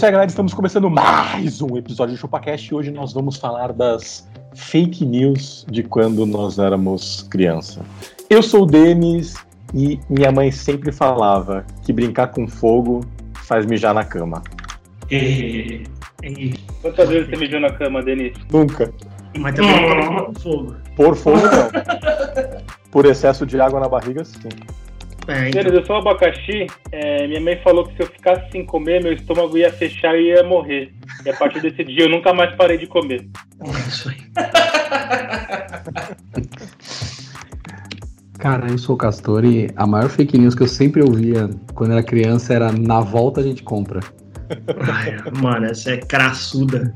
Isso aí, galera. Estamos começando mais um episódio do ChupaCast e hoje nós vamos falar das fake news de quando nós éramos criança. Eu sou o Denis e minha mãe sempre falava que brincar com fogo faz mijar na cama. Quantas vezes você mijou na cama, Denis? Nunca. Mas também não coloca com fogo. Por fogo, não. Por excesso de água na barriga, sim. É, então, eu sou um abacaxi. é, minha mãe falou que se eu ficasse sem comer, meu estômago ia fechar e ia morrer. E a partir desse dia eu nunca mais parei de comer. é isso aí. Cara, eu sou o Castor e a maior fake news que eu sempre ouvia quando era criança era na volta a gente compra. Ai, mano, essa é crassuda.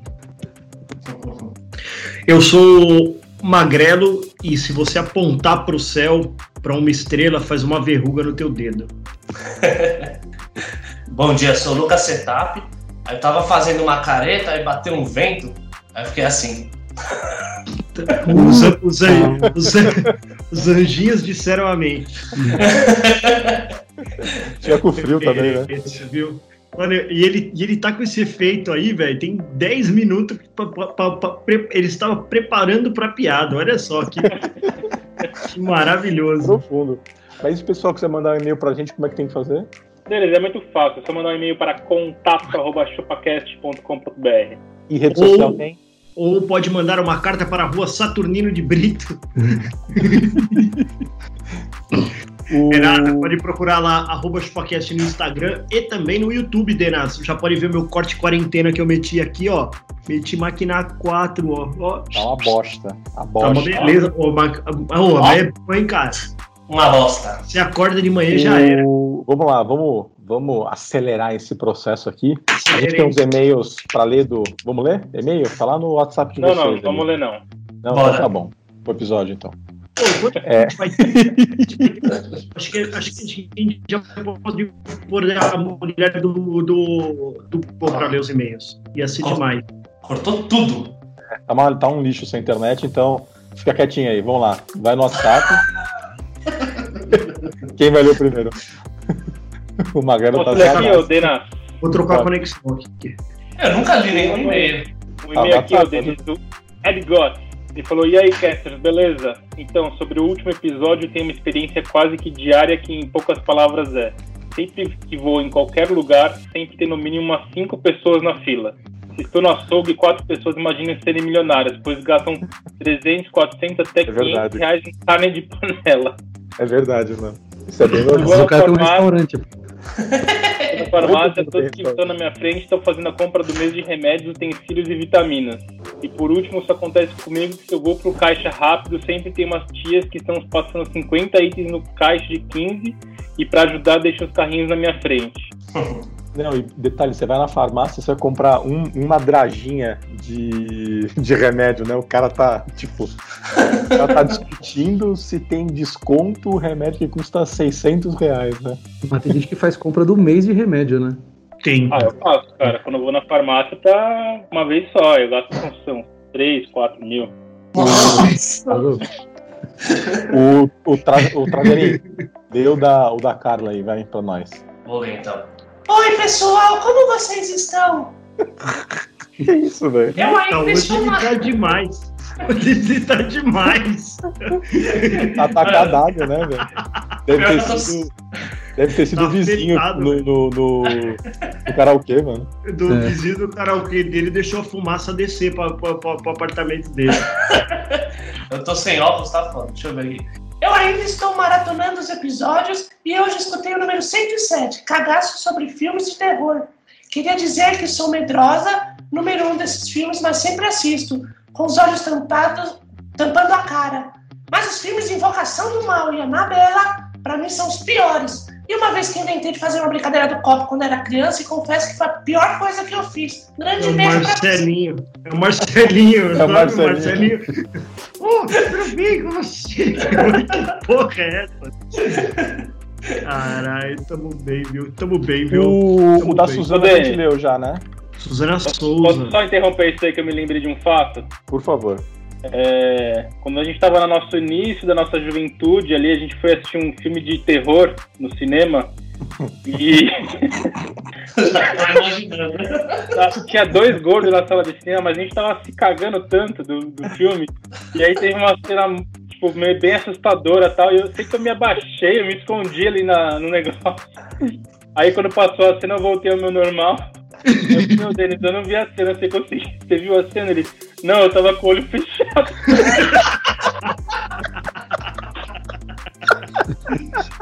Eu sou magrelo e se você apontar pro céu, pra uma estrela, faz uma verruga no teu dedo. Bom dia, sou o Lucas Setap. Aí eu tava fazendo uma careta, aí bateu um vento, aí eu fiquei assim. Os, os, os, os anjinhos disseram amém. Tinha com frio também, né? Viu? Mano, e ele, e ele tá com esse efeito aí, velho. Tem 10 minutos pra, pra- pra- pra- pre- ele estava preparando pra piada. Olha só que, que maravilhoso. Profundo. Mas o pessoal você mandar um e-mail pra gente, como é que tem que fazer? Denis, é muito fácil. É só mandar um e-mail para contato.chupacast.com.br. E rede Ou- social tem? Ou pode mandar uma carta para a rua Saturnino de Brito. O... Renata, pode procurar lá, arroba chupacast no Instagram e também no YouTube, Denas. Já pode ver meu corte quarentena que eu meti aqui, ó. Meti máquina 4, ó. ó. Tá uma bosta. A Tá uma bosta. beleza. Ô, ma... Ô, mas é bom, cara? Uma bosta. Você acorda de manhã já O- era. Vamos lá, vamos, vamos acelerar esse processo aqui. A gente tem uns e-mails para ler do. Vamos ler? E-mail? Tá lá no WhatsApp de Não, vocês. não, ali. vamos ler não. Não, Bora. então tá bom. O episódio, então. Pô, É. acho, que, acho que a gente já pode pôr a mulher do, do, do povo pra ler os e-mails. Ia ser demais. Cortou tudo. Tá, uma- tá um lixo essa internet, então fica quietinho aí. Vamos lá. Vai no WhatsApp. Quem vai ler primeiro? o Magrelo tá aqui, ô. Denis? Vou trocar a conexão aqui. Eu nunca li nenhum e-mail. O e-mail Ah, aqui, ô WhatsApp, Denis, do Ed Gott. Ele falou, e aí, casters, beleza? Então, sobre o último episódio, tem uma experiência quase que diária que, em poucas palavras, é... Sempre que vou em qualquer lugar, sempre tem no mínimo umas cinco pessoas na fila. Se estou no açougue, quatro pessoas imaginam serem milionárias, pois gastam 300, 400, até É 500 verdade. reais em carne de panela. É verdade, mano. Isso é bem normal. o cara tem um formar- Na farmácia, todos que estão na minha frente estão fazendo a compra do mês de remédios, utensílios e vitaminas. E por último, isso acontece comigo que se eu vou pro caixa rápido, sempre tem umas tias que estão passando 50 itens no caixa de 15 e para ajudar deixam os carrinhos na minha frente. Não, e detalhe, você vai na farmácia, você vai comprar um- uma draginha de, de remédio, né? O cara tá, tipo, o cara tá discutindo se tem desconto o remédio que custa 600 reais, né? Mas tem gente que faz compra do mês de remédio, né? Tem. Ah, eu faço, cara. Quando eu vou na farmácia, tá uma vez só. Eu gasto são 3, 4 mil. Tá louco? O, o, tra, o Tragani, dê o da, o da Carla aí, vai pra nós. Vou ler então. Oi, pessoal, como vocês estão? Que isso, velho? Eu Então, hoje ele tá demais. Hoje ele tá demais. Atacar d'água, né, velho? Deve ter sido, deve ter sido Tá o vizinho no, no, no, no karaokê, mano. Do É. vizinho do karaokê dele deixou a fumaça descer pra, pro apartamento dele. Eu tô sem óculos, tá foda. Deixa eu ver aqui. Eu ainda estou maratonando os episódios e hoje escutei o número 107, Cagaço sobre filmes de terror. Queria dizer que sou medrosa, número um desses filmes, mas sempre assisto, com os olhos tampados, tampando a cara. Mas os filmes de Invocação do Mal e Anabela, pra mim, são os piores. E uma vez que inventei de fazer uma brincadeira do copo quando era criança, e confesso que foi a pior coisa que eu fiz. Grande É o beijo pra você. Marcelinho. É o Marcelinho. É o Marcelinho. Ô, tudo bem com você? Que porra é essa? Caralho, tamo bem, viu? Tamo bem, viu? O, o da bem. Suzana a gente leu já, né? Suzana Posso Souza. só interromper isso aí que eu me lembrei de um fato? Por favor. É, quando a gente estava no nosso início da nossa juventude ali, a gente foi assistir um filme de terror no cinema. E tô imaginando. tinha dois gordos na sala de cinema, mas a gente tava se cagando tanto do, do filme. E aí teve uma cena tipo, meio bem assustadora e tal. E eu sei que eu me abaixei, eu me escondi ali na, no negócio. Aí quando passou a cena, eu voltei ao meu normal. Eu meu Denis, eu não vi a cena, você conseguiu. Você viu a cena? Ele, não, eu tava com o olho fechado.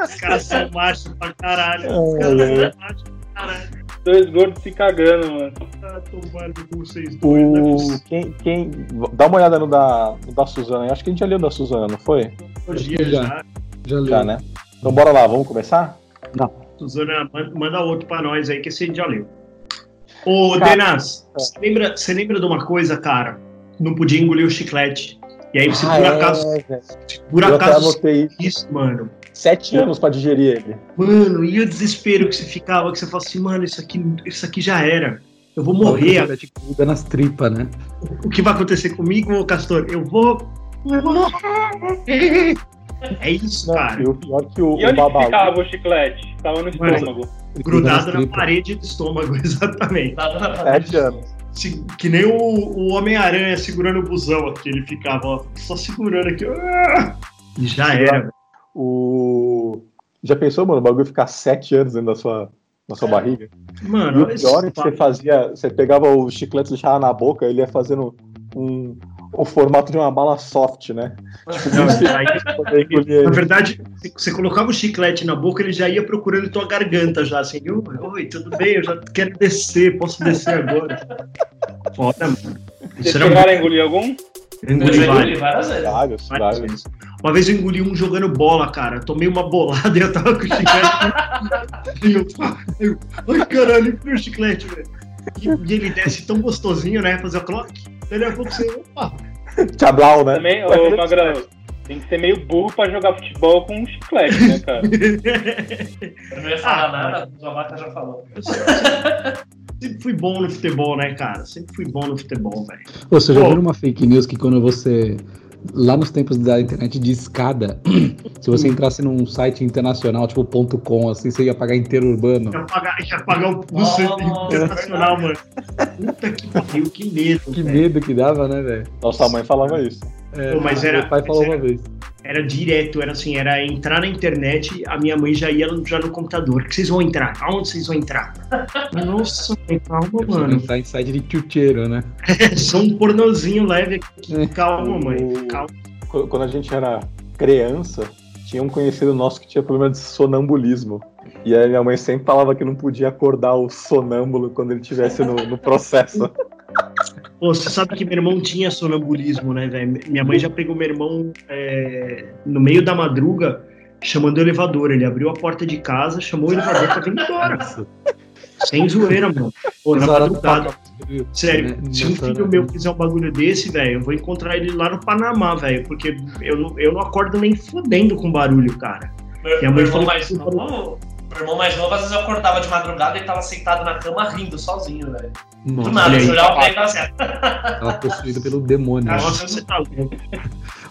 Os caras são machos pra caralho. Os caras são machos pra caralho. Dois gordos se cagando, mano. Tá tomando com vocês dois, né? O, quem, quem, dá uma olhada no da, no da Suzana. Eu acho que a gente já leu da Suzana, não foi? Dia Já. já. Já. Já, né? Então bora lá, vamos começar? Suzana, man- manda outro pra nós aí que esse a gente já leu. Ô, Cara, Denas, você lembra, você lembra de uma coisa, cara? Não podia engolir o chiclete. E aí você, Ah, por é, acaso, velho. por Eu até acaso, isso, mano. sete anos pra digerir ele. Mano, e o desespero que você ficava, que você falava assim, mano, isso aqui, isso aqui já era. Eu vou morrer. Morrer. Gruda nas tripas, né? O que vai acontecer comigo, Castor? Eu vou. eu vou morrer. É isso, Não, cara. e o pior que o, E o onde que babalu. ficava o chiclete? Tava no Mano, estômago. Grudado na tripas. parede do estômago, exatamente. Sete anos. Se- que nem o, o Homem-Aranha segurando o busão aqui. Ele ficava ó, só segurando aqui. E já era. O... Já pensou, mano, o bagulho ficar sete anos dentro da sua, na sua barriga? E Mano, o pior é que você fazia. Você pegava o chiclete e deixava na boca, ele ia fazendo um, o formato de uma bala soft, né? Não, aí- Poder engolir Na verdade, você colocava o chiclete na boca, ele já ia procurando tua garganta já, assim, "Oi, tudo bem? Eu já quero descer, posso descer agora. Foda, mano. Vocês chegaram a engolir algum? Eu engoli Eu várias vezes. Várias vezes. Uma vez eu engoli um jogando bola, cara. Tomei uma bolada e eu tava com o chiclete. e eu, eu, ai caralho, meu chiclete, velho. E, e ele desce tão gostosinho, né? Fazer o clock. Daí a pouco você, opa, Tchablau, né? Também, ô Magrão, tem que ser meio burro pra jogar futebol com um chiclete, né, cara? Eu não ia falar Ah, nada, o Abaca já falou. eu sempre, fui bom no futebol, né, cara? Sempre fui bom no futebol, velho. Você já viu uma fake news que quando você. Lá nos tempos da internet de escada, se você entrasse num site internacional, tipo ponto .com, assim, você ia pagar inteiro urbano. Ia pagar, ia pagar o Oh, busto internacional, mano. Puta que pariu, que medo. Que velho. medo que dava, né, velho? Nossa mãe falava isso. É, Pô, mas era- Meu pai falou mas uma era- vez. Era direto, era assim, era entrar na internet, a minha mãe já ia já no computador. Que vocês vão entrar? Aonde vocês vão entrar? Nossa, mãe, calma, mano. Entrar em site de chuteiro, né? É só um pornozinho leve aqui. Calma, mãe. O- Calma. Qu- Quando a gente era criança, tinha um conhecido nosso que tinha problema de sonambulismo. E aí minha mãe sempre falava que não podia acordar o sonâmbulo quando ele estivesse no, no processo. Pô, você sabe que meu irmão tinha sonambulismo, né, velho? Minha mãe já pegou meu irmão é, no meio da madruga chamando o elevador. Ele abriu a porta de casa, chamou o elevador pra vir embora. Sem zoeira, mano. Pô, na madrugada. Sério, Né? se um filho hora- meu fizer um bagulho desse, velho, eu vou encontrar ele lá no Panamá, velho. Porque eu não, eu não acordo nem fudendo com barulho, cara. Meu, Minha mãe meu irmão falou mais novo, meu irmão mais novo, às vezes eu acordava de madrugada e tava sentado na cama rindo sozinho, velho. Do Nossa, nada, olha aí. eu olhava pra ele e tava assim, tava possuído pelo demônio. Nossa, você tá louco.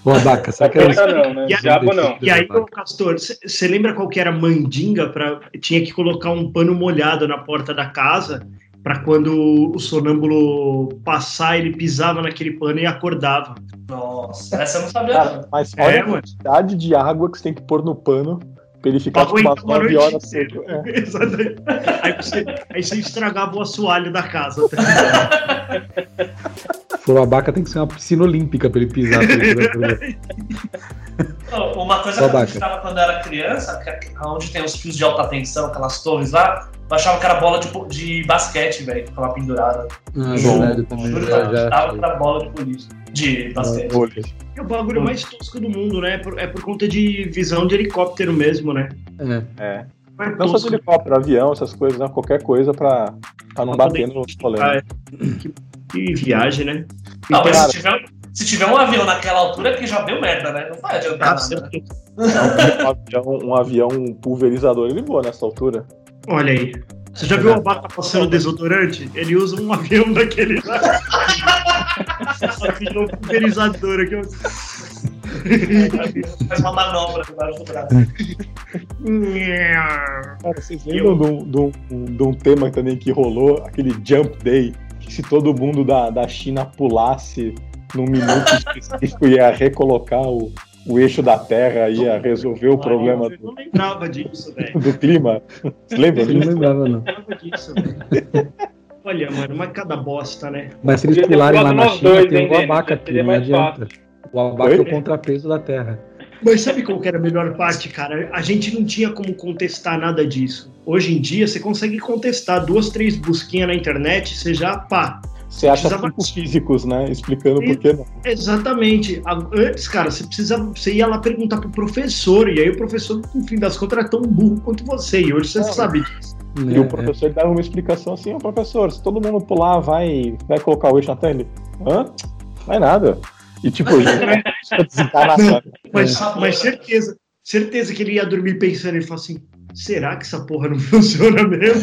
Ô, Abaca, será que era Capeta não, né? E aí- Diabo não. E aí, ô Castor, você lembra qual que era a mandinga para tinha que colocar um pano molhado na porta da casa para quando o sonâmbulo passar, ele pisava naquele pano e acordava. nossa, essa eu não sabia Cara, mas É, olha a mano. quantidade de água que você tem que pôr no pano pra ele ficar tipo, umas uma 9 noite horas inteira. seco. É. Aí você, aí você estragava o assoalho da casa. Abaca tem que ser uma piscina olímpica pra ele pisar. pra ele Uma coisa que eu acreditava quando eu era criança, é onde tem os fios de alta tensão, aquelas torres lá, eu achava que era bola de, de basquete, velho, que ficava pendurada. Ah, verdade, eu também. Juro, Já, eu acreditava que já. era bola de polícia. De basquete. É o bagulho mais tosco do mundo, né? É por, é por conta de visão de helicóptero mesmo, né? É. É. Mas Não só de helicóptero, avião, essas coisas, né? Qualquer coisa pra, pra não Pra bater poder no rolê. Ah, né? é. que, viagem, né? Não, mas Cara. se tiver, se tiver um avião naquela altura, que já deu merda, né? Não vai adiantar Ah, nada. Um avião, um avião pulverizador, ele voa nessa altura. Olha aí. Você já viu o Abaca passando desodorante? Ele usa um avião daquele lá. avião pulverizador aqui. Faz uma manobra debaixo do braço. Cara, vocês lembram de um, de um- de um tema também que rolou, aquele Jump Day, que se todo mundo da, da China pulasse num minuto específico ia recolocar o, o eixo da Terra, ia resolver o problema Eu não lembrava disso, velho. do, do clima? Vocês lembram Eu não disso? lembrava, não. Lembrava disso, velho. Olha, mano, mas cada bosta, né? Mas se eles pularem lá na China, dois, tem o abaca seria aqui, não adianta. O abaca é o contrapeso da Terra. Mas sabe qual que era a melhor parte, cara? A gente não tinha como contestar nada disso. Hoje em dia, você consegue contestar duas, três busquinhas na internet, você já, pá. Você acha Precisava- cinco físicos, né? Explicando por que não. Exatamente. Antes, cara, você precisava, você ia lá perguntar pro professor, e aí o professor, no fim das contas, era tão burro quanto você, e hoje você É. sabe disso. E É, o professor dava uma explicação assim, ó, professor, se todo mundo pular, vai, vai colocar o eixo na terra? Ele, hã? Vai nada. E tipo, já desencarnação. Mas, É. mas certeza, certeza que ele ia dormir pensando, ele falou assim, será que essa porra não funciona mesmo?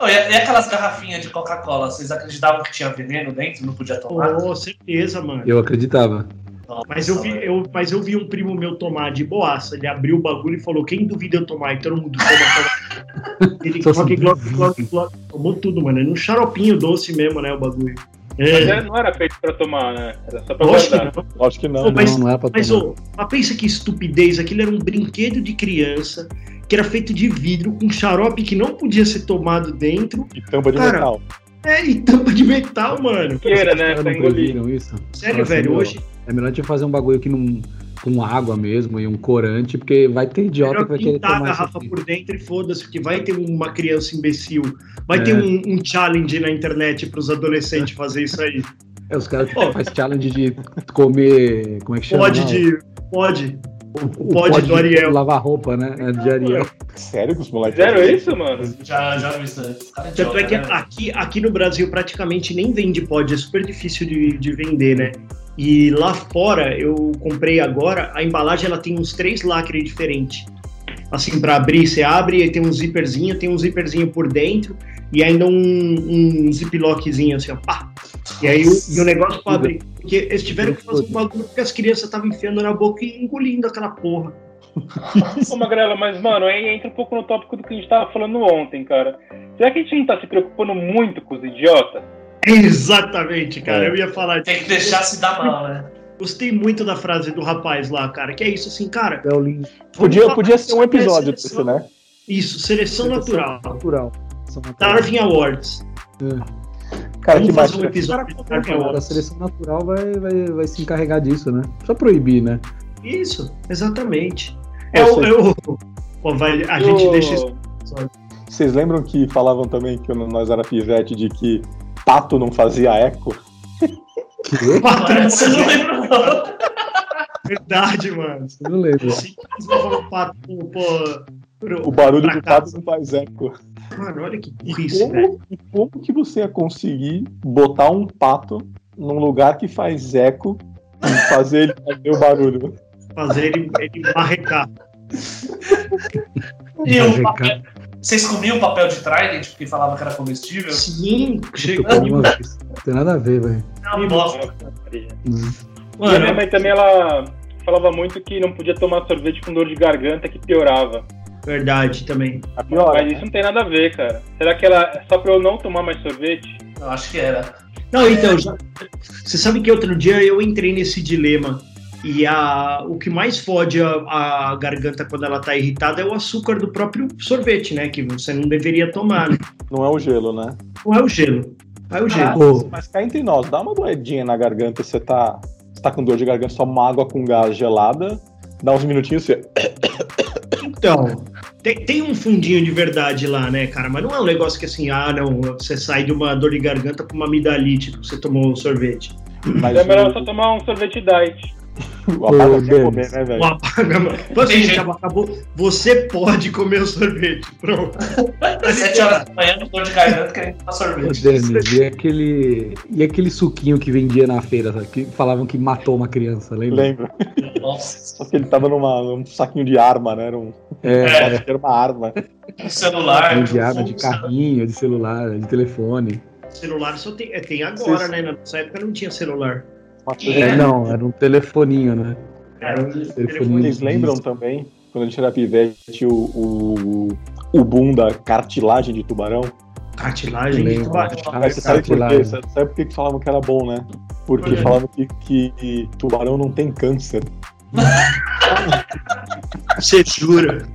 Não, e, e aquelas garrafinhas de Coca-Cola, vocês acreditavam que tinha veneno dentro? Não podia tomar? oh, certeza, mano. Eu acreditava. Nossa, Mas eu, vi, eu, mas eu vi um primo meu tomar de boaça. Ele abriu o bagulho e falou: Quem duvida eu tomar? E todo mundo toma. toma. Ele glock, glock, glock. Tomou tudo, mano. É num xaropinho doce mesmo, né? O bagulho. Mas É. era- não era feito pra tomar, né? Era só pra Lógico que guardar. não. Lógico que não. Pô, mas- não, não era pra Mas, tomar. ô, mas pensa que estupidez. Aquilo era um brinquedo de criança que era feito de vidro com xarope que não podia ser tomado dentro. E tampa de Cara, metal. É, e tampa de metal, mano. Que era, né? Pra não engolir. previram isso? Sério, assim, velho. meu, Hoje, É melhor a gente fazer um bagulho aqui num, com água mesmo e um corante, porque vai ter idiota melhor que vai querer pintar a tomar isso garrafa por dentro e foda-se, porque vai ter uma criança imbecil. Vai É. ter um, um challenge na internet pros adolescentes fazer isso aí. É, os caras Pô. fazem challenge de comer. Como é que chama? Pode não? de. Pode. O, pode do de Ariel. Lavar roupa, né? É de Ariel. Sério que os moleques. Fizeram isso, mano? Já, já vi isso. Os caras Tanto é que né? aqui, aqui no Brasil praticamente nem vende pod, é super difícil de, de vender, né? E lá fora, eu comprei agora, a embalagem ela tem uns três lacres diferentes. Assim, pra abrir, você abre e tem um zíperzinho, tem um zíperzinho por dentro e ainda um, um ziplockzinho assim, ó, pá. E aí o, e o negócio pra abrir. Porque eles tiveram que fazer um bagulho porque as crianças estavam enfiando na boca e engolindo aquela porra. Ô, Magrela, mas, mano, aí entra um pouco no tópico do que a gente tava falando ontem, cara. Será que a gente não tá se preocupando muito com os idiotas? Exatamente, cara. É. Eu ia falar disso. Tem que deixar se dar mal, né? Gostei muito da frase do rapaz lá, cara. Que é isso, assim, cara. É o link Podia, podia ser um episódio seleção- né? Isso, seleção natural. natural. Natural. Darwin Awards. Cara, Vamos que fazer um mais? episódio A seleção natural vai, vai, vai se encarregar disso, né? Só proibir, né? Isso, exatamente. É Eu o. É o pô, vai, a gente Ô, deixa isso. Vocês lembram que falavam também que quando nós era pivete de que pato não fazia eco? Que? Eu não lembro, não. Verdade, mano. Eu não lembro. Vão um pato pro- O barulho do pato não faz eco. Mano, olha que E burrice, velho. como, e como que você ia conseguir botar um pato num lugar que faz eco e fazer ele fazer o barulho? Fazer ele, ele marrecar. E o papel... Vocês comiam papel de Trident porque falava que era comestível? Sim, vez. Não tem nada a ver, velho. Não, bosta. E a Mano, minha mãe também, ela falava muito que não podia tomar sorvete com dor de garganta que piorava. verdade também. A pior, Mas isso não tem nada a ver, cara. Será que ela é só pra eu não tomar mais sorvete? Eu acho que era. Não, então, já... você sabe que outro dia eu entrei nesse dilema. E a... o que mais fode a, a garganta quando ela tá irritada é o açúcar do próprio sorvete, né? Que você não deveria tomar, né? não é o gelo, né? Não é o gelo. Não é o gelo. Ô, Mas cá entre nós, dá uma doedinha na garganta, você tá, você tá com dor de garganta, toma uma água com gás gelada, dá uns minutinhos, você. Então, tem, tem um fundinho de verdade lá, né, cara? Mas não é um negócio que assim, ah, não, você sai de uma dor de garganta com uma amidalite porque você tomou um sorvete. Mas é melhor o- só tomar um sorvete diet. O Denis. comer, né, velho? O abaca. Então, assim, Tem gente, acabou. Você pode comer o sorvete. Pronto. Sete horas da manhã, dor de garganta, querendo tomar Ô, sorvete. Denis, e aquele, e aquele suquinho que vendia na feira, sabe? que falavam que matou uma criança, lembra? Lembro. Nossa, Só que ele tava numa, num saquinho de arma, né? Era um, É, acho que era uma arma. um celular. de arma, um de carrinho, de celular, de telefone. Celular só tem, é, tem agora, né? Na nossa época não tinha celular. É, não, era um telefoninho, né? Era um Telefoninho. Vocês lembram também, quando a gente era pivete, o, o, o boom da cartilagem de tubarão? cartilagem de tubarão. Ah, Mas você sabe por quê? cartilagem. Sabe por que que falavam que era bom, né? Porque falavam que, que tubarão não tem câncer. Você jura?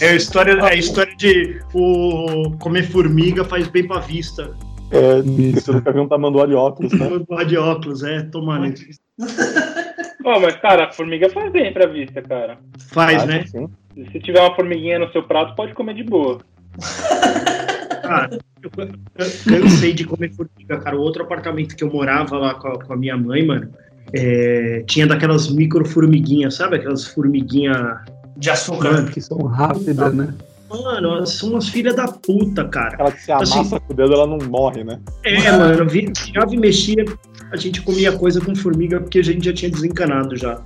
É a história, é a história de o comer formiga faz bem pra vista. É, Isso. nunca viu um tamanduá de óculos, né? Lá de óculos, é, tomar. né? Ó, mas, cara, a formiga faz bem pra vista, cara. Faz, Ah, né? sim. Se tiver uma formiguinha no seu prato, pode comer de boa. Cara, eu can- eu cansei de comer formiga, cara. O outro apartamento que eu morava lá com a, com a minha mãe, mano, é, tinha daquelas micro formiguinhas, sabe? Aquelas formiguinhas. De açúcar. Mano, Que são rápidas, né? Mano, elas são umas filhas da puta, cara. Aquela que se Assim- amassa com o dedo, ela não morre, né? É, mano, vi- virava e mexia, a gente comia coisa com formiga porque a gente já tinha desencanado já.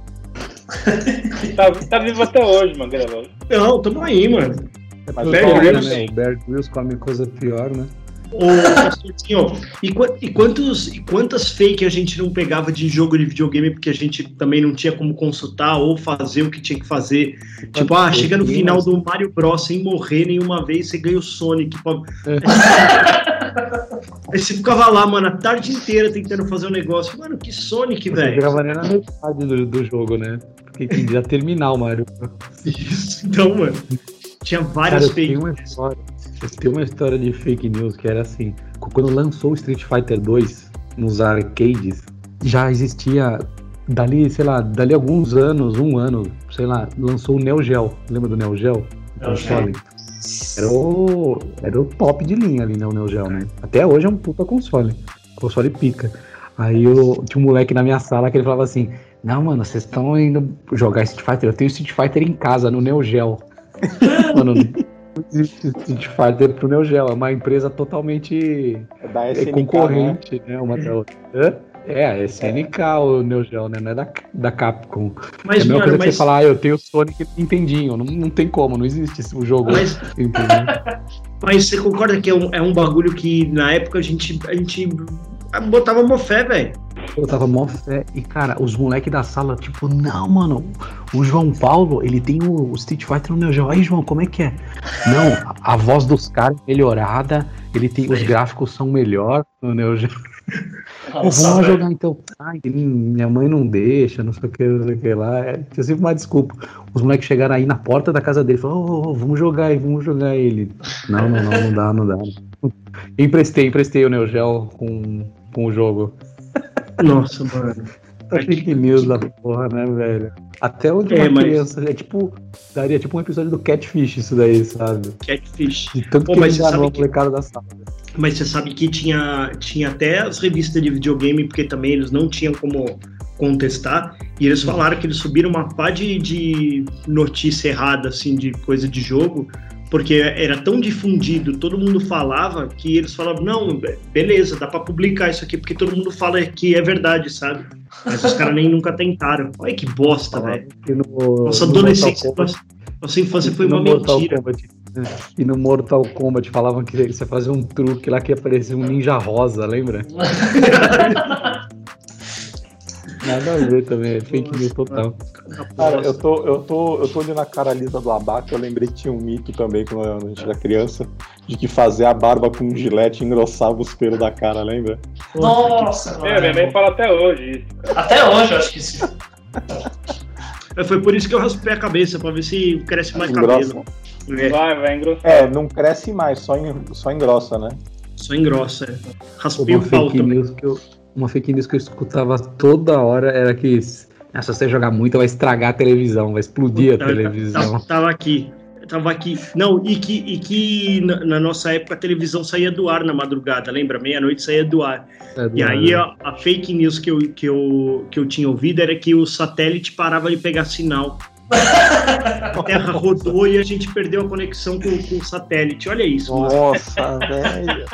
Tá, tá vivo até hoje, Magrelo. Não, tamo aí, mano. Mas Bear Grylls. né? O Bear Grylls come coisa pior, né? Ô, e, e quantos, e quantas fake a gente não pegava de jogo de videogame porque a gente também não tinha como consultar ou fazer o que tinha que fazer? Tipo, ah, chega no final do Mario Bros sem morrer nenhuma vez, você ganha o Sonic. pô. Aí você ficava lá, mano, a tarde inteira tentando fazer um negócio. Mano, que Sonic, velho. grava nem na metade do, do jogo, né? Porque quem já terminar o Mario. Isso, então, mano. Tinha Cara, várias eu fake. tenho uma história. Tenho uma história de fake news que era assim: quando lançou o Street Fighter 2 nos arcades, já existia. Dali, sei lá, dali alguns anos, um ano, sei lá, lançou o Neo Geo. Lembra do Neo Geo? Console. Era o, era o top de linha ali, né, o Neo Geo, né? Até hoje é um puta console. Console pica. Aí eu, tinha um moleque na minha sala que ele falava assim: Não, mano, vocês estão indo jogar Street Fighter? Eu tenho Street Fighter em casa, no Neo Geo. mano, Street Fighter pro Neo Geo. É uma empresa totalmente É da é, SNK, né? concorrente, né? Uma da outra. Hã? É, a SNK o Neo Geo, né? Não é da, da Capcom. é Mas, a mesma mano, coisa que mas, você falar, ah, eu tenho Sonic e Nintendinho. Não, não tem como, não existe o jogo. mas, mas você concorda que é um, é um bagulho que na época a gente, a gente botava uma fé, velho? Eu tava mó fé. E, cara, os moleques da sala, tipo, não, mano, o João Paulo, ele tem o, o Street Fighter no Neo Geo. Aí, João, como é que é? Não, a, a voz dos caras é melhorada, ele tem, os gráficos são melhor no Neo Geo. Pô, vamos velho. jogar então. Ai, minha mãe não deixa, não sei o que, não sei o que lá. É, tinha sempre uma desculpa. Os moleques chegaram aí na porta da casa dele e falaram, ô, ô, ô, vamos jogar aí, vamos jogar ele. Não, não, não, não dá, não dá. Emprestei, emprestei o Neo Geo com, com o jogo. Nossa, mano. Tá fake news da porra, né, velho? Até onde uma É, mas- criança. É tipo. Daria tipo um episódio do Catfish, isso daí, sabe? Catfish. De tanto Pô, que mas enganou que- molecada da sala. Mas você sabe que tinha, tinha até as revistas de videogame, porque também eles não tinham como contestar, e eles falaram que eles subiram uma pá de, de notícia errada, assim, de coisa de jogo, porque era tão difundido, todo mundo falava, que eles falavam, não, be- beleza, dá pra publicar isso aqui, porque todo mundo fala que é verdade, sabe? Mas os caras nem nunca tentaram. Olha que bosta, velho. No, Nossa no adolescência, nossa, nossa infância foi uma Mortal mentira. Kombat? E no Mortal Kombat falavam que você fazia um truque lá que aparecia um ninja rosa, lembra? Nada a ver também, é fake news total. Cara, eu tô, eu, tô, eu tô olhando a cara lisa do abaca, eu lembrei que tinha um mito também quando a gente era criança, de que fazer a barba com um gilete engrossava os pelos da cara, lembra? Nossa, É, minha mãe fala até hoje isso. Até hoje eu acho que sim. Foi por isso que eu raspei a cabeça, pra ver se cresce mais Engrossa. cabelo. É, Vai, vai engrossar. É, não cresce mais, só, en, só engrossa, né? só engrossa. é. Raspei o pau também. que eu, uma fake news que eu escutava toda hora era que ah, se você jogar muito vai estragar a televisão, vai explodir a televisão. Tava, aqui. tava aqui. Não, e que, e que na, na nossa época a televisão saía do ar na madrugada, lembra? Meia-noite saía do ar. É, E aí a, a fake news que eu, que, eu, que eu tinha ouvido era que o satélite parava de pegar sinal. A Terra rodou e a gente perdeu a conexão com, com o satélite. Olha isso. Nossa, velho.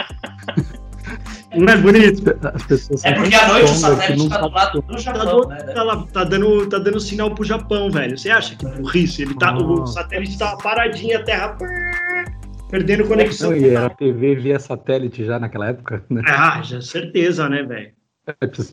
Não é bonito? As pessoas É porque à noite o satélite não tá do lado do Tá, Japão, né? tá lá- tá dando, tá dando sinal pro Japão, velho. Você acha que burrice? Ele tá, o Ah. satélite tava paradinho, a Terra perdendo conexão. Não, e era TV via satélite já naquela época, né? Ah, já certeza, né, velho?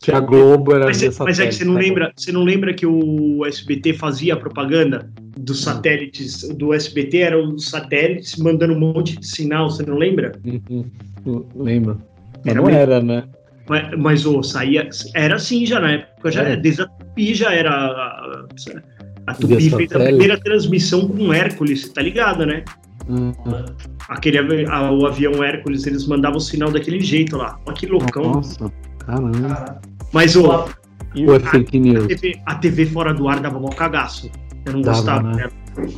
Tinha Globo, era Mas, via é- satélite. mas é que você não tá lembra, você não lembra que o SBT fazia propaganda dos satélites do SBT eram os satélites mandando um monte de sinal, você não lembra? Uhum. Lembro. Mas Era não mesmo. era, né? Mas, mas ô, saía era assim já na época, já É. desde a Tupi já era a, a Tupi fez a primeira transmissão com Hércules, tá ligado, né? Uhum. Aquele a- o avião Hércules, eles mandavam o sinal daquele jeito lá. Olha que loucão. Nossa, caramba. Cara, Mas é o- a news? TV, a TV fora do ar dava mó cagaço. Eu não Dava, gostava né? dela.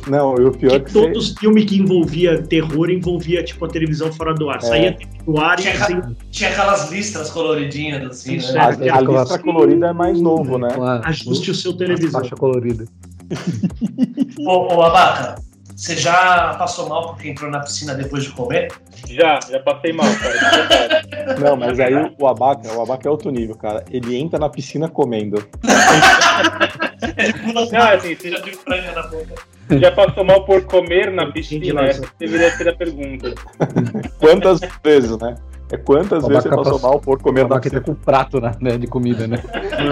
Não, e o pior é Porque que você, todos os filmes que envolvia terror envolvia, tipo, a televisão fora do ar. É. Saía a TV do ar e Tinha sem Tinha aquelas listras coloridinhas, assim, Isso, né? a, é. a lista colorida é mais novo, né? A- ajuste o seu a televisor. faixa colorida. Ô, ô, Abaca, você já passou mal porque entrou na piscina depois de comer? Já, já passei mal, cara. Não, mas aí o abaca, o abaca é outro nível, cara. Ele entra na piscina comendo. Ele pula Não, assim, cheio de franga na boca. Já passou mal por comer na piscina? Essa deveria ser a pergunta. Quantas vezes, né? É quantas vezes você passou mal por comer na piscina? com prato né, né, de comida, né?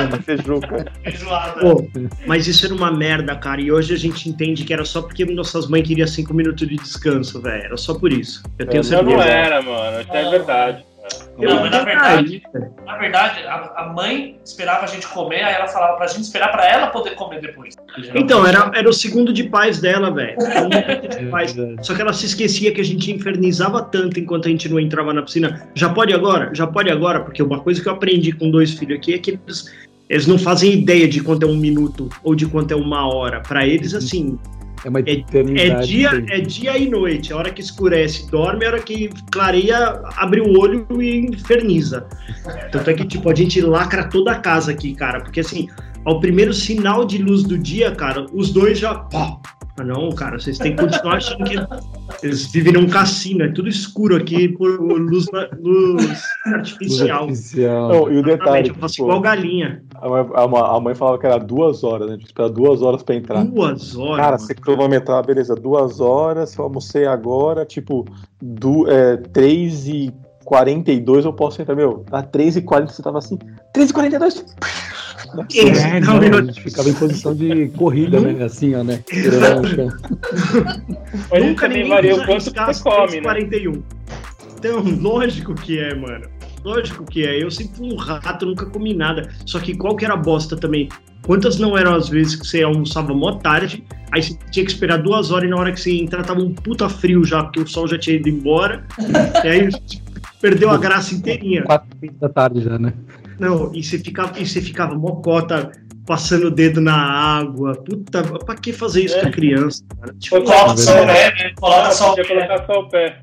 na Sejuca. Feijoada. Pô, mas isso era uma merda, cara. E hoje a gente entende que era só porque nossas mães queriam cinco minutos de descanso, velho. Era só por isso. Eu tenho É, Não, certeza. não era, mano. Isso é verdade. Não, mas na verdade, na verdade, a, a mãe esperava a gente comer, aí ela falava pra gente esperar pra ela poder comer depois. Então, era, era o segundo de paz dela, velho. É. Só que ela se esquecia que a gente infernizava tanto enquanto a gente não entrava na piscina. Já pode agora? Já pode agora? Porque uma coisa que eu aprendi com dois filhos aqui é que eles, eles não fazem ideia de quanto é um minuto ou de quanto é uma hora. Pra eles, assim, É uma É- eternidade. é dia, é dia e noite. A hora que escurece, dorme, a hora que clareia, abre o olho e inferniza. Tanto é que, tipo, a gente lacra toda a casa aqui, cara. Porque, assim, ao primeiro sinal de luz do dia, cara, os dois já. Pó. Ah, não, cara, vocês têm que continuar achando que eles vivem num cassino. É tudo escuro aqui por luz, luz Luz artificial. artificial. Não, e o detalhe, eu faço tipo, igual galinha. a, mãe, a mãe- a mãe falava que era duas horas, né? Tinha que esperar duas horas pra entrar. Duas horas. Cara, você cronometrar, beleza, duas horas, eu almocei agora, tipo, du, é, 3 e 42 eu posso entrar, meu, dá 3 e 40 você tava assim, 3 e 42 Esse, É, não, não, eu- a gente ficava em posição de corrida, né? Assim, ó, né? Nunca também ninguém varia o quanto você come, né? 41. Então, lógico que é, mano. Lógico que é. Eu sempre fui um rato, nunca comi nada. Só que qual que era a bosta também? Quantas não eram as vezes que você almoçava mó tarde, aí você tinha que esperar duas horas e na hora que você ia entrar tava um puta frio já, porque o sol já tinha ido embora. e aí perdeu a graça inteirinha. Quatro da tarde já, né? Não, e você ficava, e você ficava mocota passando o dedo na água. Puta, pra que fazer isso É. com a criança? Cara? Tipo, Coloca É só o pé, né? Coloca só o pé. colocar só o pé.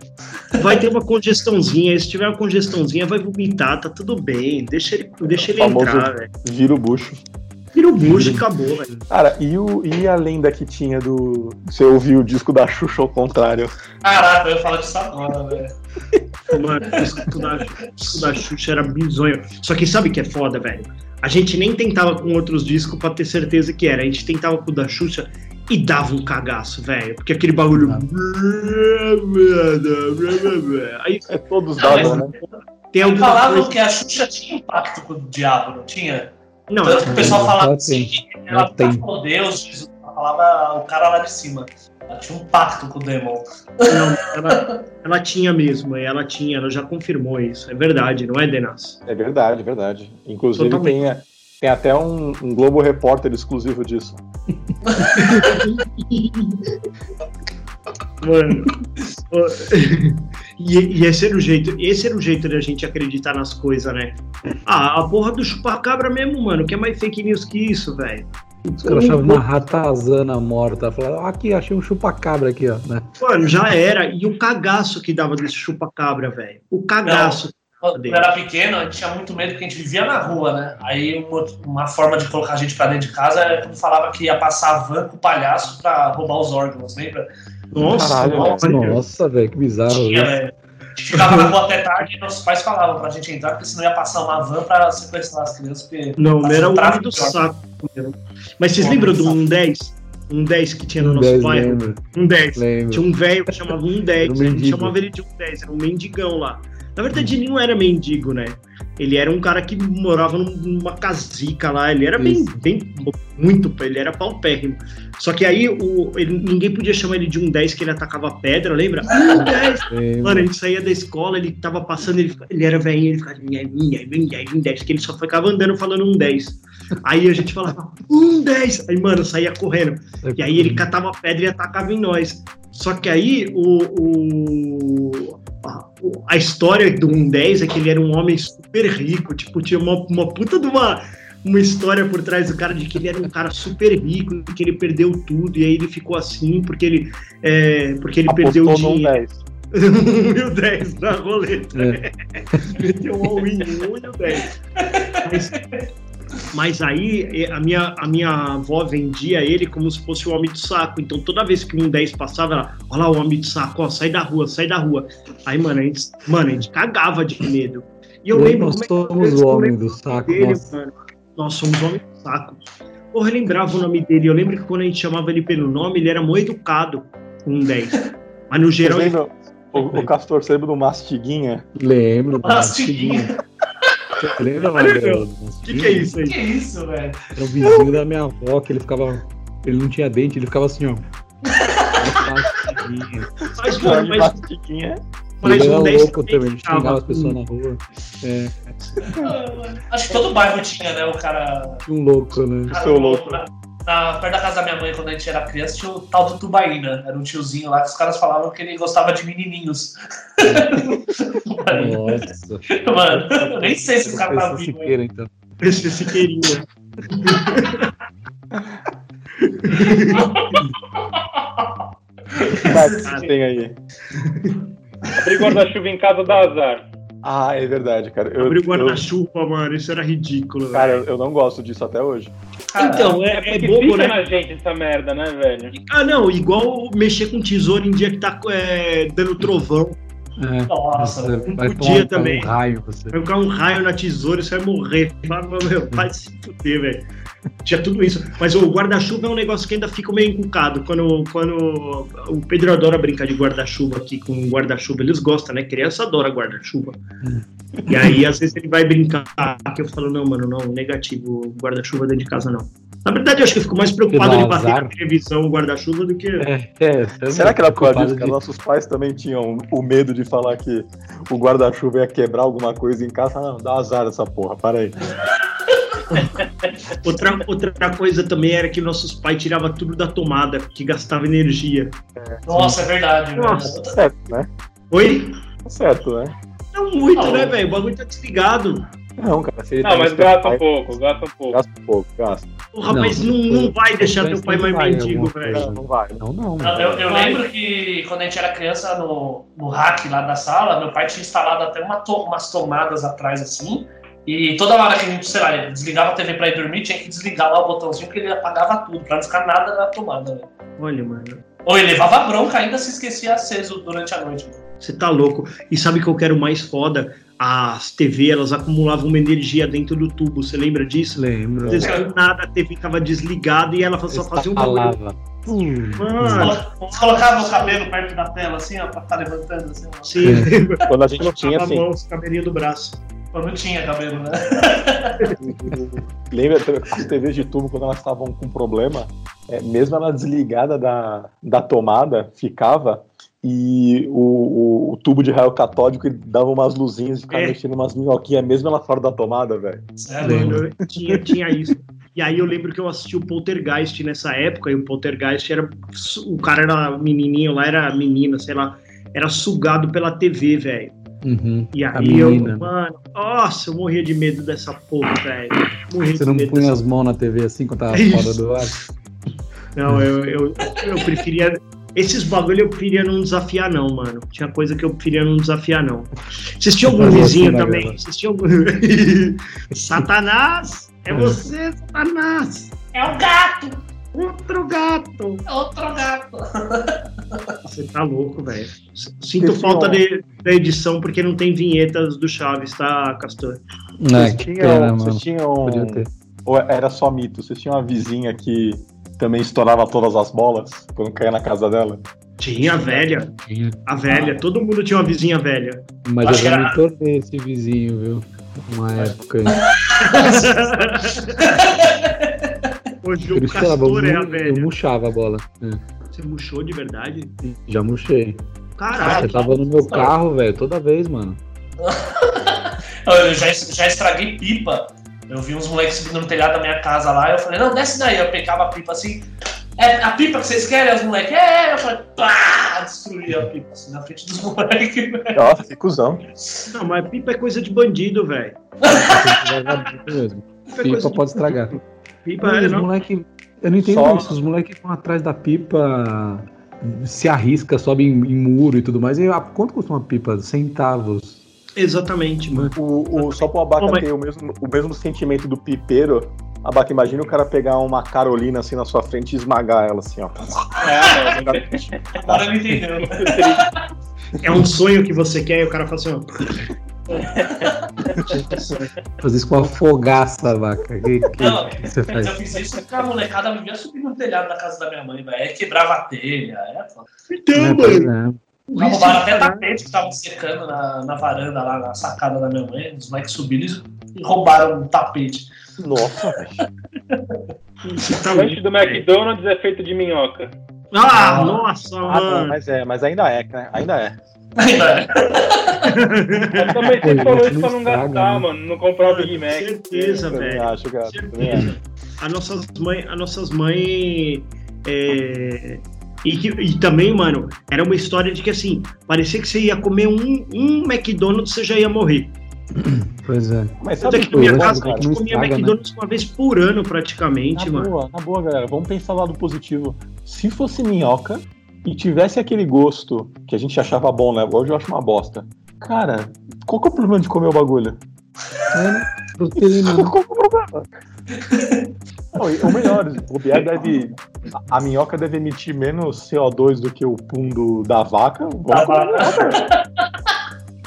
vai ter uma congestãozinha. e Se tiver uma congestãozinha, vai vomitar, tá tudo bem. Deixa ele, deixa ele entrar, velho. vira o bucho. Vira o bucho e acabou, velho. Cara, e, o, e a lenda que tinha do. Você ouviu o disco da Xuxa ao contrário? Caraca, eu ia falar disso agora, velho. Mano, o disco da, o disco da Xuxa era bizonho. Só que sabe o que é foda, velho? A gente nem tentava com outros discos pra ter certeza que era. A gente tentava com o da Xuxa e dava um cagaço, velho. Porque aquele bagulho. Aí É todos mas- né? tem Eu alguma falava coisa. que a Xuxa tinha impacto com o diabo, não tinha? Não, Tanto que o pessoal falava assim, que ela falou Deus, Jesus, ela falava o cara lá de cima. Ela tinha um pacto com o demon. não ela, ela tinha mesmo. Ela tinha, ela já confirmou isso. É verdade, não é, Denas? É verdade, verdade. Inclusive Totalmente. tem, tem até um, um Globo Repórter exclusivo disso. Mano. e, e esse era o jeito, esse era o jeito de a gente acreditar nas coisas, né? Ah, a porra do chupacabra mesmo, mano, que é mais fake news que isso, velho. Os caras achavam uma ratazana morta. Falaram, "Ah, aqui, achei um chupacabra aqui, ó. Né? Mano, já era. E o cagaço que dava desse chupa-cabra, velho. O cagaço. Quando eu era pequeno, a gente tinha muito medo porque a gente vivia na rua, né? Aí uma, uma forma de colocar a gente pra dentro de casa é quando falava que ia passar a van com o palhaço pra roubar os órgãos, lembra? Nossa, Caralho, nossa. Nossa, velho, que bizarro. Tinha, isso. né? A gente ficava na rua até tarde e nossos pais falavam pra gente entrar, porque senão ia passar uma van pra sequestrar as crianças. Porque Não, era o homem tráfico do saco. Mas vocês lembram do do saco. 110? Um 10 que tinha no Um nosso 10, bairro? lembro. Um 10. Lembro. Tinha um velho que chamava um 10. Era um a gente mendigo. chamava ele de um 10, era um mendigão lá. Na verdade, ele não era mendigo, né? Ele era um cara que morava num- numa casica lá. Ele era bem, bem, muito, ele era paupérrimo. Só que aí o, ele- ninguém podia chamar ele de um 10 que ele atacava pedra, lembra? Um 10. Lembro. Mano, gente saía da escola, ele tava passando, ele, ele era velhinho, ele ficava minha, minha, minha, um 10, que ele só ficava andando falando um 10. Aí a gente falava, um 10! Aí, mano, saía correndo. E aí ele catava pedra e atacava em nós. Só que aí o, o- a, história do 110 é que ele era um homem super rico, tipo, tinha uma, uma puta de uma, uma história por trás do cara de que ele era um cara super rico, que ele perdeu tudo, e aí ele ficou assim porque ele, é, porque ele perdeu o dinheiro. 10. Um e o 10 na roleta. É. Meteu um all-in, e o 10. Mas, mas aí a minha, a minha avó vendia ele como se fosse o homem do saco. Então toda vez que um 10 passava, ela, olha lá o homem do saco, ó, sai da rua, sai da rua. Aí, mano, a gente, mano, a gente cagava de medo. E eu lembro Nós é somos o homem do saco. dele, mano. Nós somos homem do saco. Porra, eu lembrava o nome dele. Eu lembro que quando a gente chamava ele pelo nome, ele era muito educado com um 10. Mas no geral ele o, o Castor você lembra do Mastiguinha? Lembro. Mastiguinha. Você lembra, do O que, que é isso aí? Que isso, velho? Era o vizinho da minha avó, que ele ficava. Ele não tinha dente, ele ficava assim, ó. Mas, mano, de mas, mas ele era 10 louco também, ficava xingava as pessoas na rua. É, Acho que todo bairro tinha, né? O cara. um louco, né? cara seu louco. Na, perto da casa da minha mãe, quando a gente era criança, tinha o tal do Tubaína. Era um tiozinho lá que os caras falavam que ele gostava de menininhos. Nossa. Mano, eu nem sei se o cara tá Esse vivo. Siqueira, então. Esse Siqueirinha. Que mais que vocês têm aí? Abrir guarda-chuva em casa dá azar. Ah, é verdade, cara. Eu, Abriu eu- guarda-chuva, mano. Isso era ridículo, Cara, velho. eu, eu não gosto disso até hoje. Cara, Então, é, é porque bobo, né? na gente essa merda, né, velho? Ah, não, igual mexer com tesouro em dia que tá é, dando trovão. É, Nossa, vai podia também. um raio, você. Vai ficar um raio na tesoura e você vai morrer. Meu, vai se fuder, velho. Tinha tudo isso. Mas o guarda-chuva é um negócio que ainda fica meio encucado. Quando, quando o Pedro adora brincar de guarda-chuva aqui com guarda-chuva, eles gostam, né? Criança adora guarda-chuva. E aí, às vezes, ele vai brincar. Que eu falo, não, mano, não, negativo. Guarda-chuva dentro de casa, não. Na verdade, eu acho que eu fico mais preocupado de bater azar. na televisão o guarda-chuva do que. É, é, Será que era por causa disso que nossos pais também tinham o medo de falar que o guarda-chuva ia quebrar alguma coisa em casa? Não, dá azar essa porra, para aí. Outra, outra coisa também era que nossos pais tiravam tudo da tomada, que gastava energia. Nossa, é verdade, velho. Nossa. Tá certo, né? Oi? Tá certo, né? Não muito, Não. né, velho? O bagulho tá desligado. Não, cara, se ele Não, tá mas gasta um pai, pouco, gasta um pouco. Gasta um pouco, gasta. Porra, Não, mas não, não vai deixar teu pai mais mendigo, velho. Não, não vai. Não, não. Eu, eu- eu lembro que quando a gente era criança, no, no hack lá da sala, meu pai tinha instalado até uma to- umas tomadas atrás assim. E toda hora que a gente, sei lá, ele desligava a TV pra ir dormir, tinha que desligar lá o botãozinho que ele apagava tudo, pra não ficar nada na tomada. Né? Olha, mano, Ou ele levava bronca ainda se esquecia aceso durante a noite. você tá louco. E sabe o que eu quero mais foda? As TV, elas acumulavam uma energia dentro do tubo, você lembra disso? Lembro. Às vezes, do nada, a TV ficava desligada e ela só fazia um bagulho. Falava. Hum, Você colocava o cabelo perto da tela, assim, ó, pra ficar levantando, assim, ó. sim. Quando a gente Colocava tinha, a assim, mão, os cabelinhos do braço. Quando tinha cabelo, né? lembra as TVs de tubo quando elas estavam com problema, é, mesmo ela desligada da, da tomada, ficava e o, o, o tubo de raio catódico ele dava umas luzinhas e ficava É. mexendo umas minhoquinhas mesmo ela fora da tomada, velho. Eu tinha, tinha isso. E aí eu lembro que eu assisti o Poltergeist nessa época, e o Poltergeist era. O cara era menininho lá, era menina, sei lá, era sugado pela TV, velho. Uhum. E aí eu, mano, nossa, eu morria de medo dessa porra, velho. Morria Você de não medo punha dessa as mãos na TV assim quando tava fora do ar? Não, eu, eu, eu preferia. Esses bagulho eu preferia não desafiar, não, mano. Tinha coisa que eu preferia não desafiar, não. Vocês tinham algum Fazer vizinho assim na também? Vocês tinham algum. Satanás! É você, Satanás! É o gato! Outro gato! É outro gato! Você tá louco, velho. Sinto falta de, da edição porque não tem vinhetas do Chaves, tá, Castor? Não, Vocês que tinham, pena, vocês tinham Podia ter. ou era só mito? Vocês tinham uma vizinha que também estourava todas as bolas quando caía na casa dela? Tinha a velha. Tinha. A velha. Todo mundo tinha uma vizinha velha. Mas Acho eu já me tornei esse vizinho, viu? Uma época aí. Hoje o Castor é a eu, eu velha. murchava a bola. É, Você murchou de verdade? já murchei. Caralho. Eu tava no meu carro, velho, toda vez, mano. Eu já, já estraguei pipa. Eu vi uns moleques subindo no telhado da minha casa lá. Eu falei, não, desce daí. Eu pegava a pipa assim. É a pipa que vocês querem? Os moleques, é. Eu falei, pá, destruí a pipa assim na frente dos moleques. velho. Nossa, que cuzão. Não, mas pipa é coisa de bandido, velho. Pipa é Pipa pode estragar. Pipa é, os não. moleque, eu não entendo Só- isso. Os moleques vão atrás da pipa, se arrisca, sobe em, em muro e tudo mais. E a- quanto custa uma pipa? Centavos. Exatamente, mano. O, o, só pro Abaca mas- ter o mesmo, o mesmo sentimento do pipeiro, Abaca, imagina o cara pegar uma Carolina assim na sua frente e esmagar ela assim, ó. Não. Agora ele entendeu. É um sonho que você quer e o cara fala assim, ó. Fazer isso com a fogaça, vaca. Que, que, Não, que você Mas faz? eu fiz isso porque a molecada vivia subindo no telhado da casa da minha mãe, velho. Quebrava a telha. É, foda. Então, É, mano. É. Já roubaram até tapete que tava secando na, na varanda lá, na sacada da minha mãe. Os moleques subiram e roubaram um tapete. Nossa, tá O lanche do. McDonald's é feito de minhoca. Ah, nossa, Ah, não, mano. mas é, mas ainda é, né? Ainda é. Ainda. Mas também Pô, você falou isso pra não não estraga, gastar, né? mano. Não comprar o Big Mac. Certeza, Também velho. acho, cara. Também Certeza. As nossas mães, as nossas mães é, e, que- e também, mano, era uma história de que assim, parecia que você ia comer um, um McDonald's, você já ia morrer. Pois é. Mas sabe que na minha eu casa a gente não comia estraga, né? McDonald's uma vez por ano, praticamente, Na mano. boa, na boa, galera. Vamos pensar lá do positivo. Se fosse minhoca e tivesse aquele gosto que a gente achava bom, né? Hoje eu acho uma bosta. Cara, qual que é o problema de comer o bagulho? É, né? Qual que é o problema? Não, e o melhor, o Bier deve. A, minhoca deve emitir menos CO2 do que o pum do, da vaca. Da vaca.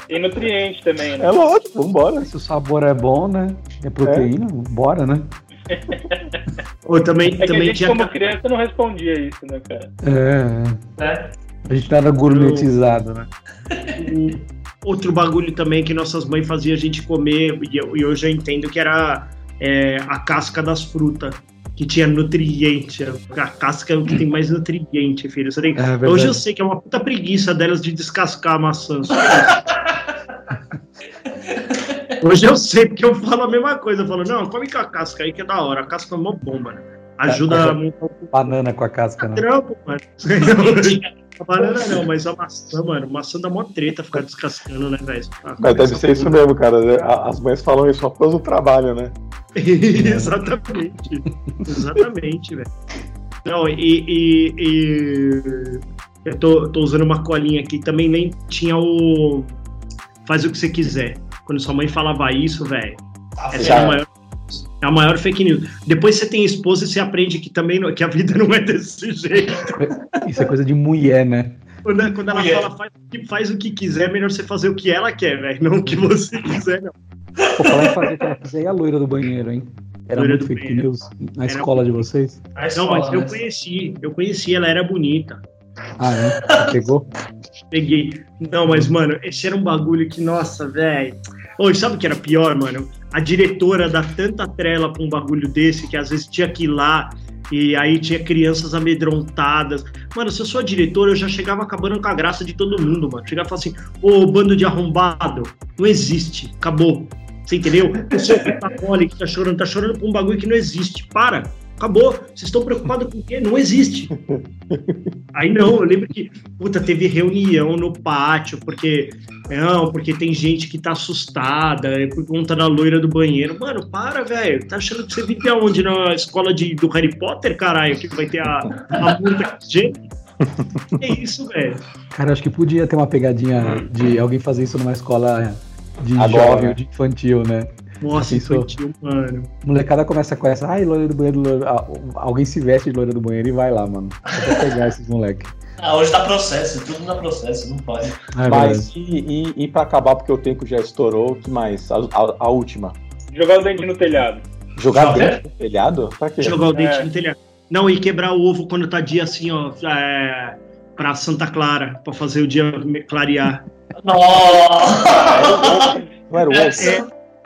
E nutriente também, né? É lógico, vambora. Se o sabor é bom, né? É proteína, bora, né? Ou também, É que a também gente, tinha como criança, não respondia isso, né, cara? É, Né? a gente era gourmetizado, né? outro bagulho também que nossas mães faziam a gente comer, e, eu- e hoje eu entendo que era é, a casca das frutas, que tinha nutriente. A casca é o que tem mais nutriente, filho. Você tem- É hoje eu sei que é uma puta preguiça delas de descascar a maçã. Hoje eu sei, porque eu falo a mesma coisa. Eu falo, não, come com a casca aí que é da hora. A casca é uma bomba, né? Ajuda É, a montar o Banana com a casca, né? trampo, mano. A banana não, mas a maçã, mano. Maçã dá mó treta ficar descascando, né, velho? Mas deve ser isso mesmo, cara. né? As mães falam isso causa do trabalho, né? Exatamente. Exatamente, velho. Não, e, e- e- eu tô, tô usando uma colinha aqui, também nem tinha o faz o que você quiser. Quando sua mãe falava isso, velho, essa Já é a maior é a maior fake news. Depois você tem esposa e você aprende que também não- que a vida não é desse jeito. Isso é coisa de mulher, né? Quando, quando ela Mulher. fala faz, o que- faz o que quiser, é melhor você fazer o que ela quer, velho, não o que você quiser, não. Pô, falar em fazer o que ela fizer, e a loira do banheiro, hein? Era Loira muito do fake banheiro. news na Era escola de vocês? Não, escola, mas eu né? conheci, eu conheci, ela era bonita. Ah, é? Você Pegou? Peguei. Não, mas, mano, esse era um bagulho que, nossa, velho. Oi, sabe o que era pior, mano? A diretora dá tanta trela pra um bagulho desse que às vezes tinha que ir lá e aí tinha crianças amedrontadas. Mano, se eu sou a diretora, eu já chegava acabando com a graça de todo mundo, mano. Chegava e falava assim: ô, bando de arrombado, não existe, acabou. Você entendeu? Eu sou o mole que tá chorando, tá chorando por um bagulho que não existe. Para. Acabou. Vocês estão preocupados com o quê? Não existe. Aí não, eu lembro que, puta, teve reunião no pátio, porque, não, porque tem gente que tá assustada é por conta da loira do banheiro. Mano, para, velho. Tá achando que você vive aonde? Na escola de, do Harry Potter, caralho, que vai ter a, a multa gente? É isso, velho. Cara, acho que podia ter uma pegadinha de alguém fazer isso numa escola de Agora, jovem né? ou de infantil, né? Nossa, infantil, mano. Molecada começa com essa, ai, loira do banheiro, loira... ah, alguém se veste de loira do banheiro e vai lá, mano. Só pra pegar esses moleque. Ah, hoje dá processo, tudo dá processo, não pode. É Mas e, e, e pra acabar, porque o tempo já estourou, o que mais? A, a- a última. Jogar o dente no telhado. Jogar Jogar? dentro do telhado? Pra quê? Jogar o dente É. no telhado. Não, e quebrar o ovo quando tá dia assim, ó, é, pra Santa Clara, pra fazer o dia clarear. Nossa! Não era o ovo? É,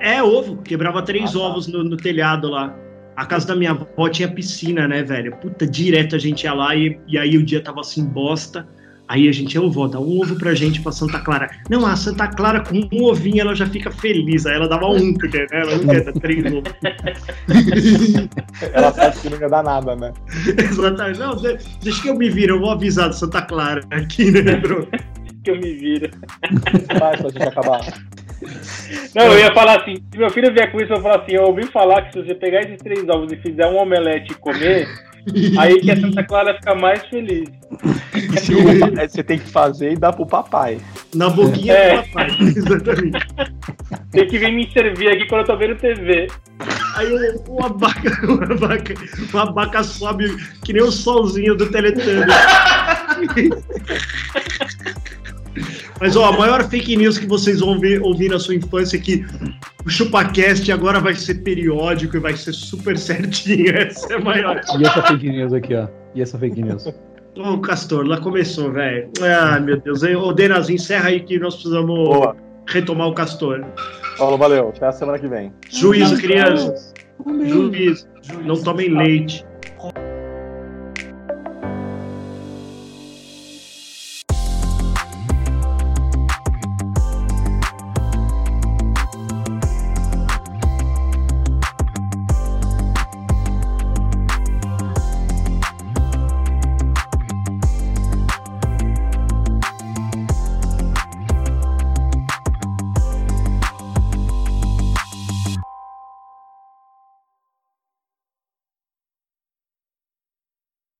é ovo, quebrava três Ah, tá. ovos no, no telhado lá. A casa da minha avó tinha piscina, né, velho? Puta, direto a gente ia lá e, e aí o dia tava assim, bosta. Aí a gente, ô vó, dá um ovo pra gente pra Santa Clara. Não, a Santa Clara com um ovinho ela já fica feliz. Aí ela dava um, porque né, ela não quer dar três ovos. Ela sabe que não ia dar nada, né? Exatamente. Não, de- deixa que eu me viro, eu vou avisar do Santa Clara aqui, né, bro? Que eu me vira. Vai pra gente acabar. Não, eu ia falar assim, se meu filho vier com isso, eu vou falar assim, eu ouvi falar que se você pegar esses três ovos e fizer um omelete e comer, aí que a Santa Clara fica mais feliz. É, Você tem que fazer e dar pro papai. Na boquinha É. do papai. Exatamente. Tem que vir me servir aqui quando eu tô vendo TV. Aí o, o abaca, o abaca, o abaca sobe que nem o solzinho do Teletubbies. Mas ó, a maior fake news que vocês vão ver, ouvir na sua infância é que o ChupaCast agora vai ser periódico e vai ser super certinho. Essa é a maior. E essa fake news aqui, ó. E essa fake news. Ô, Castor, lá começou, velho. Ai, meu Deus. Ô, Denas, encerra aí que nós precisamos Boa. retomar o Castor. Falou, valeu. Até a semana que vem. Juízo, crianças. Juízo. Não tomem leite.